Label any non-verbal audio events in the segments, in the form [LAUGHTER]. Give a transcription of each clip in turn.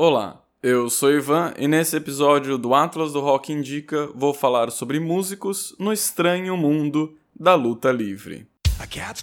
Olá, eu sou Ivan e nesse episódio do Atlas do Rock Indica vou falar sobre músicos no estranho mundo da luta livre. A cat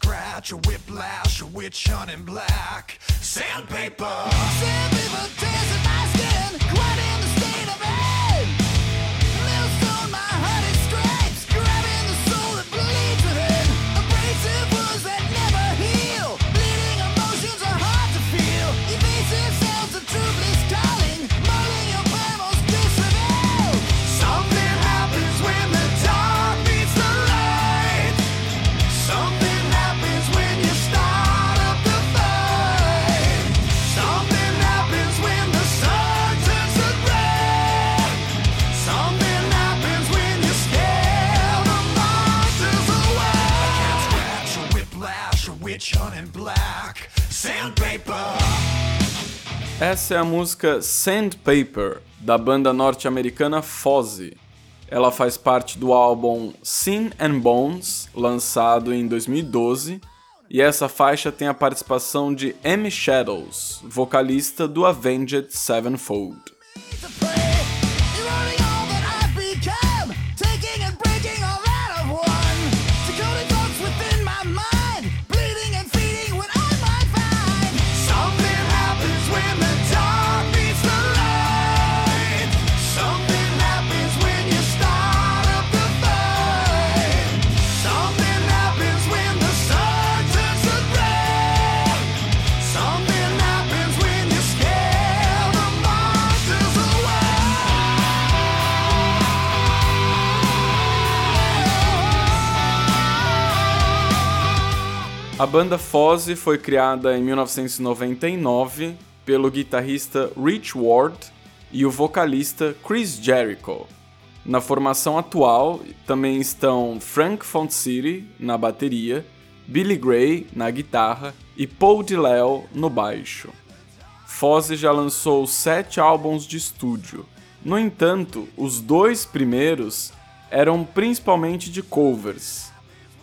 Essa é a música Sandpaper, da banda norte-americana Fozzy. Ela faz parte do álbum Sin and Bones, lançado em 2012, e essa faixa tem a participação de M. Shadows, vocalista do Avenged Sevenfold. A banda Fozzy foi criada em 1999 pelo guitarrista Rich Ward e o vocalista Chris Jericho. Na formação atual também estão Frank Fontcity na bateria, Billy Gray na guitarra e Paul DiLeo no baixo. Fozzy já lançou sete álbuns de estúdio. No entanto, os dois primeiros eram principalmente de covers,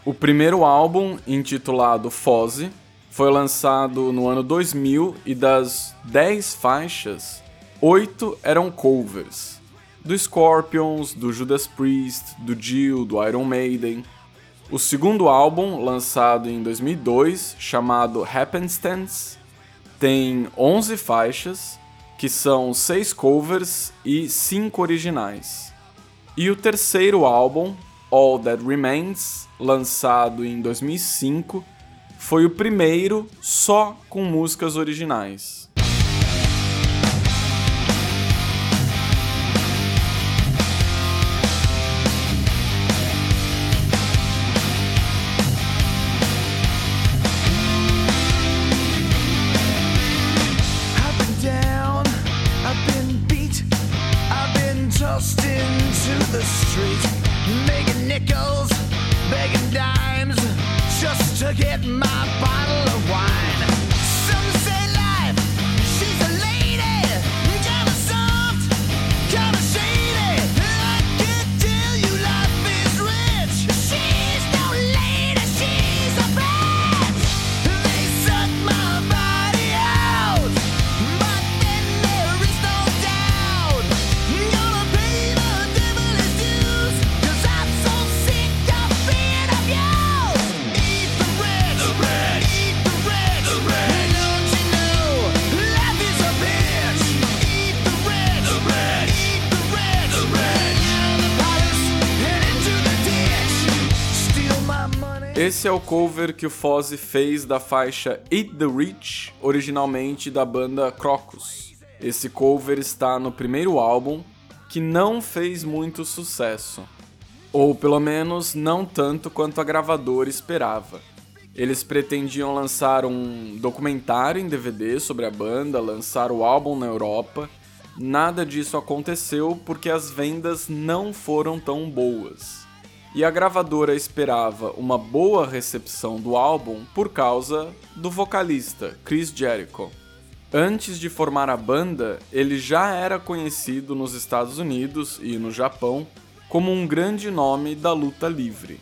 o primeiro álbum, intitulado Fozzy, foi lançado no ano 2000 e das 10 faixas, 8 eram covers. Do Scorpions, do Judas Priest, do Dio, do Iron Maiden. O segundo álbum, lançado em 2002, chamado Happenstance, tem 11 faixas, que são 6 covers e 5 originais. E o terceiro álbum, All That Remains, lançado em 2005, foi o primeiro só com músicas originais. Esse é o cover que o Fozzy fez da faixa Eat the Rich, originalmente da banda Crocus. Esse cover está no primeiro álbum, que não fez muito sucesso. Ou pelo menos não tanto quanto a gravadora esperava. Eles pretendiam lançar um documentário em DVD sobre a banda, lançar o álbum na Europa. Nada disso aconteceu porque as vendas não foram tão boas e a gravadora esperava uma boa recepção do álbum por causa do vocalista Chris Jericho. Antes de formar a banda, ele já era conhecido nos Estados Unidos e no Japão como um grande nome da luta livre.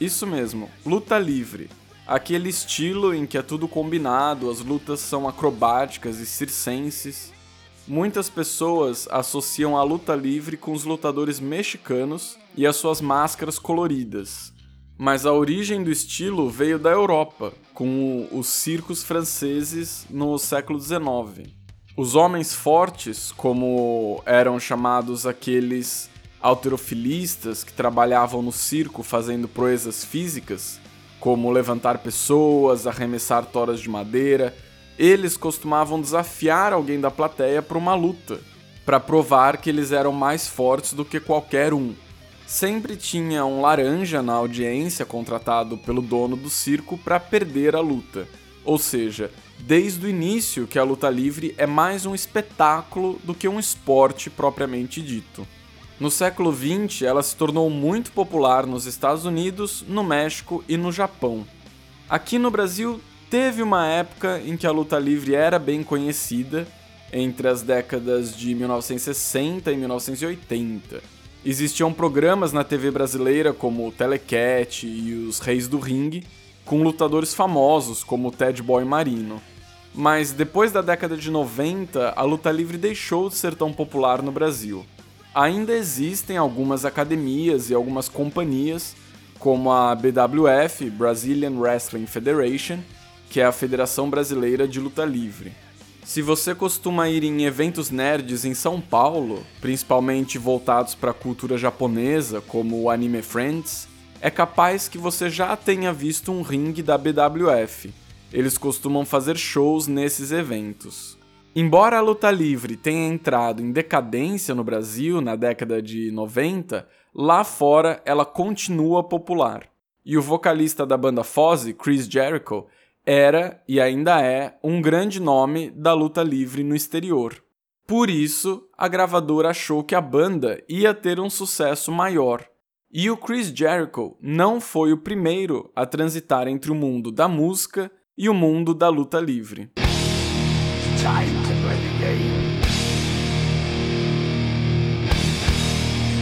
Isso mesmo, luta livre, aquele estilo em que é tudo combinado, as lutas são acrobáticas e circenses. Muitas pessoas associam a luta livre com os lutadores mexicanos e as suas máscaras coloridas. Mas a origem do estilo veio da Europa, com os circos franceses no século XIX. Os homens fortes, como eram chamados aqueles alterofilistas que trabalhavam no circo fazendo proezas físicas, como levantar pessoas, arremessar toras de madeira, eles costumavam desafiar alguém da plateia para uma luta, para provar que eles eram mais fortes do que qualquer um. Sempre tinha um laranja na audiência contratado pelo dono do circo para perder a luta. Ou seja, desde o início que a luta livre é mais um espetáculo do que um esporte propriamente dito. No século XX, ela se tornou muito popular nos Estados Unidos, no México e no Japão. Aqui no Brasil, teve uma época em que a luta livre era bem conhecida, entre as décadas de 1960 e 1980. Existiam programas na TV brasileira como o Telecat e os Reis do Ringue, com lutadores famosos como o Ted Boy Marino. Mas depois da década de 90, a luta livre deixou de ser tão popular no Brasil ainda existem algumas academias e algumas companhias, como a BWF, Brazilian Wrestling Federation, que é a Federação Brasileira de Luta Livre. Se você costuma ir em eventos nerds em São Paulo, principalmente voltados para a cultura japonesa, como o Anime Friends, é capaz que você já tenha visto um ringue da BWF. Eles costumam fazer shows nesses eventos. Embora a luta livre tenha entrado em decadência no Brasil na década de 90, lá fora ela continua popular. E o vocalista da banda Fozzy, Chris Jericho, era e ainda é um grande nome da luta livre no exterior. Por isso, a gravadora achou que a banda ia ter um sucesso maior. E o Chris Jericho não foi o primeiro a transitar entre o mundo da música e o mundo da luta livre.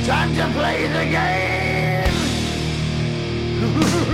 Time to play the game. [LAUGHS]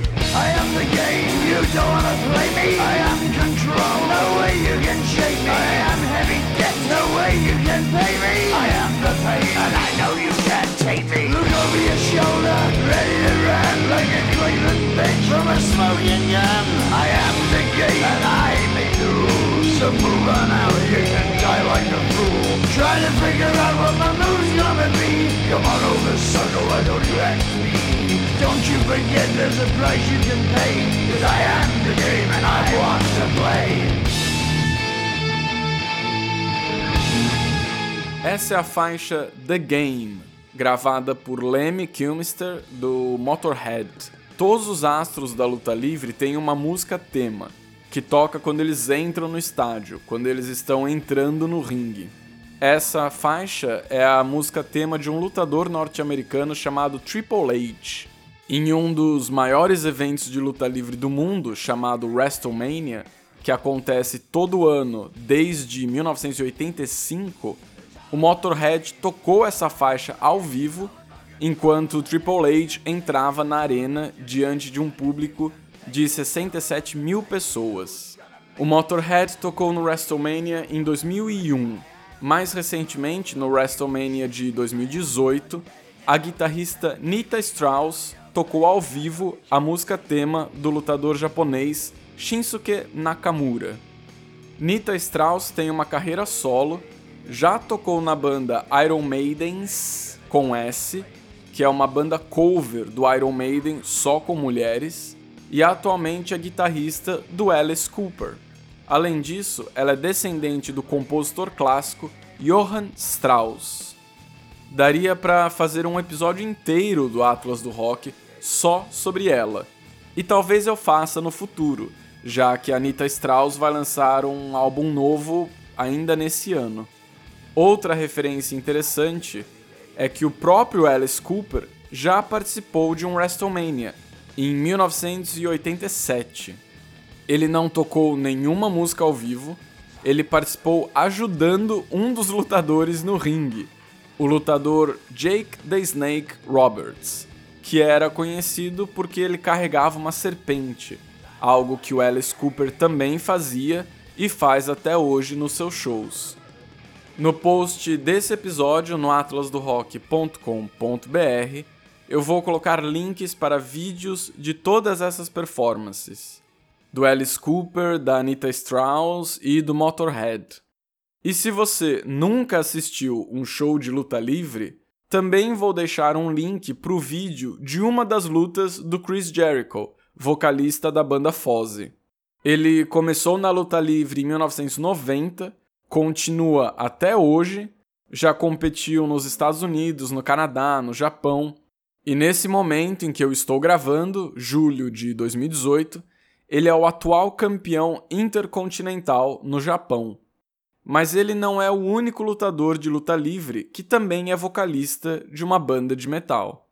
I am the game, you don't wanna play me. I am control, no way you can shake me. I am heavy debt, no way you can pay me. I am the pain, and I know you can't take me. Look over your shoulder, ready to run like a Cleveland bench from a smoking gun. I am the game, and I make the rules so move on out, you can die like a fool. Trying to figure out what my move's gonna be. Come on over, sucker, why don't you ask me? Don't you forget there's a price you can pay. Cause I am the game and I want to play. Essa é a faixa The Game, gravada por Lemmy Kilmister do Motorhead. Todos os astros da luta livre têm uma música tema, que toca quando eles entram no estádio, quando eles estão entrando no ringue. Essa faixa é a música tema de um lutador norte-americano chamado Triple H. Em um dos maiores eventos de luta livre do mundo, chamado WrestleMania, que acontece todo ano desde 1985, o Motorhead tocou essa faixa ao vivo enquanto Triple H entrava na arena diante de um público de 67 mil pessoas. O Motorhead tocou no WrestleMania em 2001. Mais recentemente, no WrestleMania de 2018, a guitarrista Nita Strauss tocou ao vivo a música tema do lutador japonês Shinsuke Nakamura. Nita Strauss tem uma carreira solo, já tocou na banda Iron Maidens com S, que é uma banda cover do Iron Maiden só com mulheres, e atualmente é guitarrista do Alice Cooper. Além disso, ela é descendente do compositor clássico Johann Strauss. Daria para fazer um episódio inteiro do Atlas do Rock só sobre ela. E talvez eu faça no futuro, já que a Anita Strauss vai lançar um álbum novo ainda nesse ano. Outra referência interessante é que o próprio Alice Cooper já participou de um WrestleMania em 1987. Ele não tocou nenhuma música ao vivo, ele participou ajudando um dos lutadores no ringue, o lutador Jake the Snake Roberts, que era conhecido porque ele carregava uma serpente, algo que o Alice Cooper também fazia e faz até hoje nos seus shows. No post desse episódio no atlasdorock.com.br eu vou colocar links para vídeos de todas essas performances. Do Alice Cooper, da Anita Strauss e do Motorhead. E se você nunca assistiu um show de luta livre, também vou deixar um link para o vídeo de uma das lutas do Chris Jericho, vocalista da banda Fozzy. Ele começou na luta livre em 1990 continua até hoje, já competiu nos Estados Unidos, no Canadá, no Japão, e nesse momento em que eu estou gravando, julho de 2018, ele é o atual campeão intercontinental no Japão. Mas ele não é o único lutador de luta livre que também é vocalista de uma banda de metal.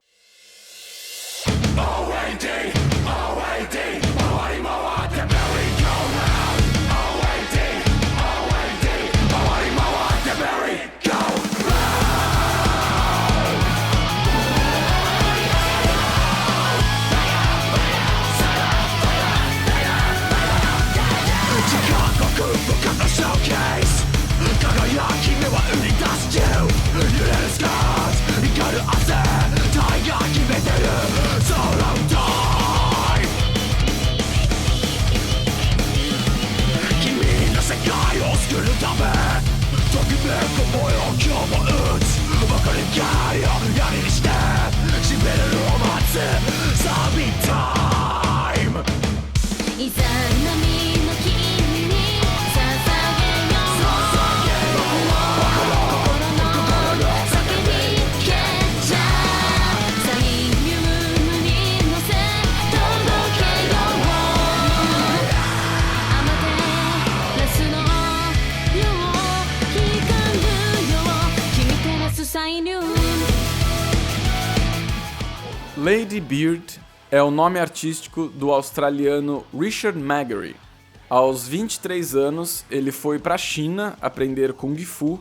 Lady Beard é o nome artístico do australiano Richard Magary. Aos 23 anos, ele foi para a China aprender Kung Fu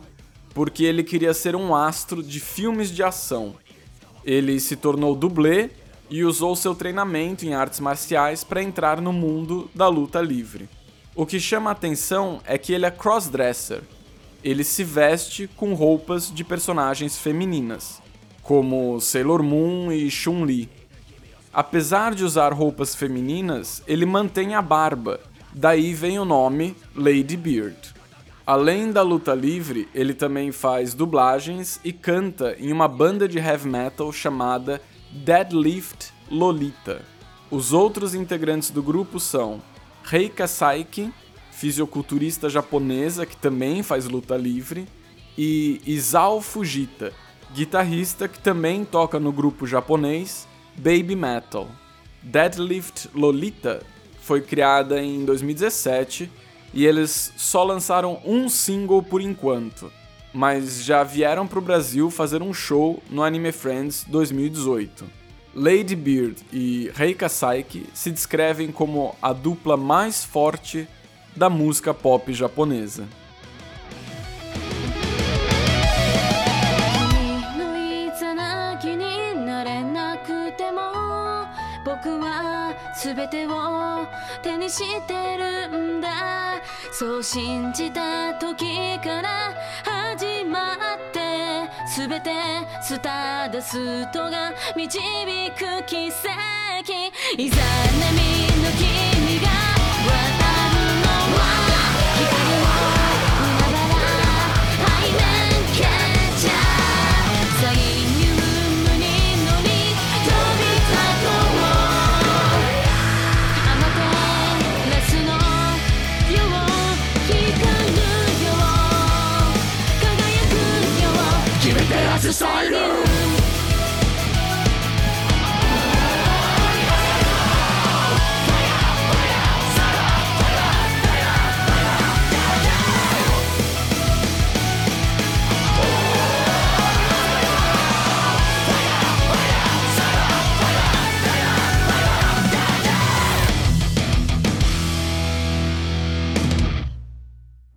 porque ele queria ser um astro de filmes de ação. Ele se tornou dublê e usou seu treinamento em artes marciais para entrar no mundo da luta livre. O que chama a atenção é que ele é crossdresser. Ele se veste com roupas de personagens femininas como Sailor Moon e Chun-Li. Apesar de usar roupas femininas, ele mantém a barba, daí vem o nome Lady Beard. Além da luta livre, ele também faz dublagens e canta em uma banda de heavy metal chamada Deadlift Lolita. Os outros integrantes do grupo são Reika Saiki, fisiculturista japonesa que também faz luta livre, e Isao Fujita, guitarrista que também toca no grupo japonês Baby Metal. Deadlift Lolita foi criada em 2017 e eles só lançaram um single por enquanto, mas já vieram para o Brasil fazer um show no Anime Friends 2018. Lady Beard e Reika Saiki se descrevem como a dupla mais forte da música pop japonesa. 全てを手にしてるんだ。そう信じた時から始まって全てスターダストが導く奇跡。いざ波の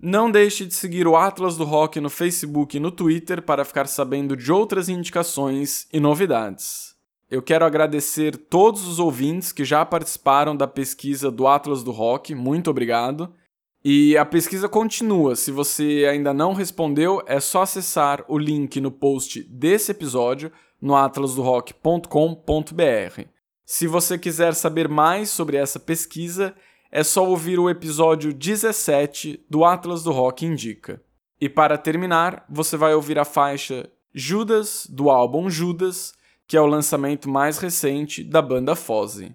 Não deixe de seguir o Atlas do Rock no Facebook e no Twitter para ficar sabendo de outras indicações e novidades. Eu quero agradecer todos os ouvintes que já participaram da pesquisa do Atlas do Rock, muito obrigado. E a pesquisa continua. Se você ainda não respondeu, é só acessar o link no post desse episódio no atlasdorock.com.br. Se você quiser saber mais sobre essa pesquisa, é só ouvir o episódio 17 do Atlas do Rock Indica. E para terminar, você vai ouvir a faixa Judas do álbum Judas, que é o lançamento mais recente da banda Fozzy.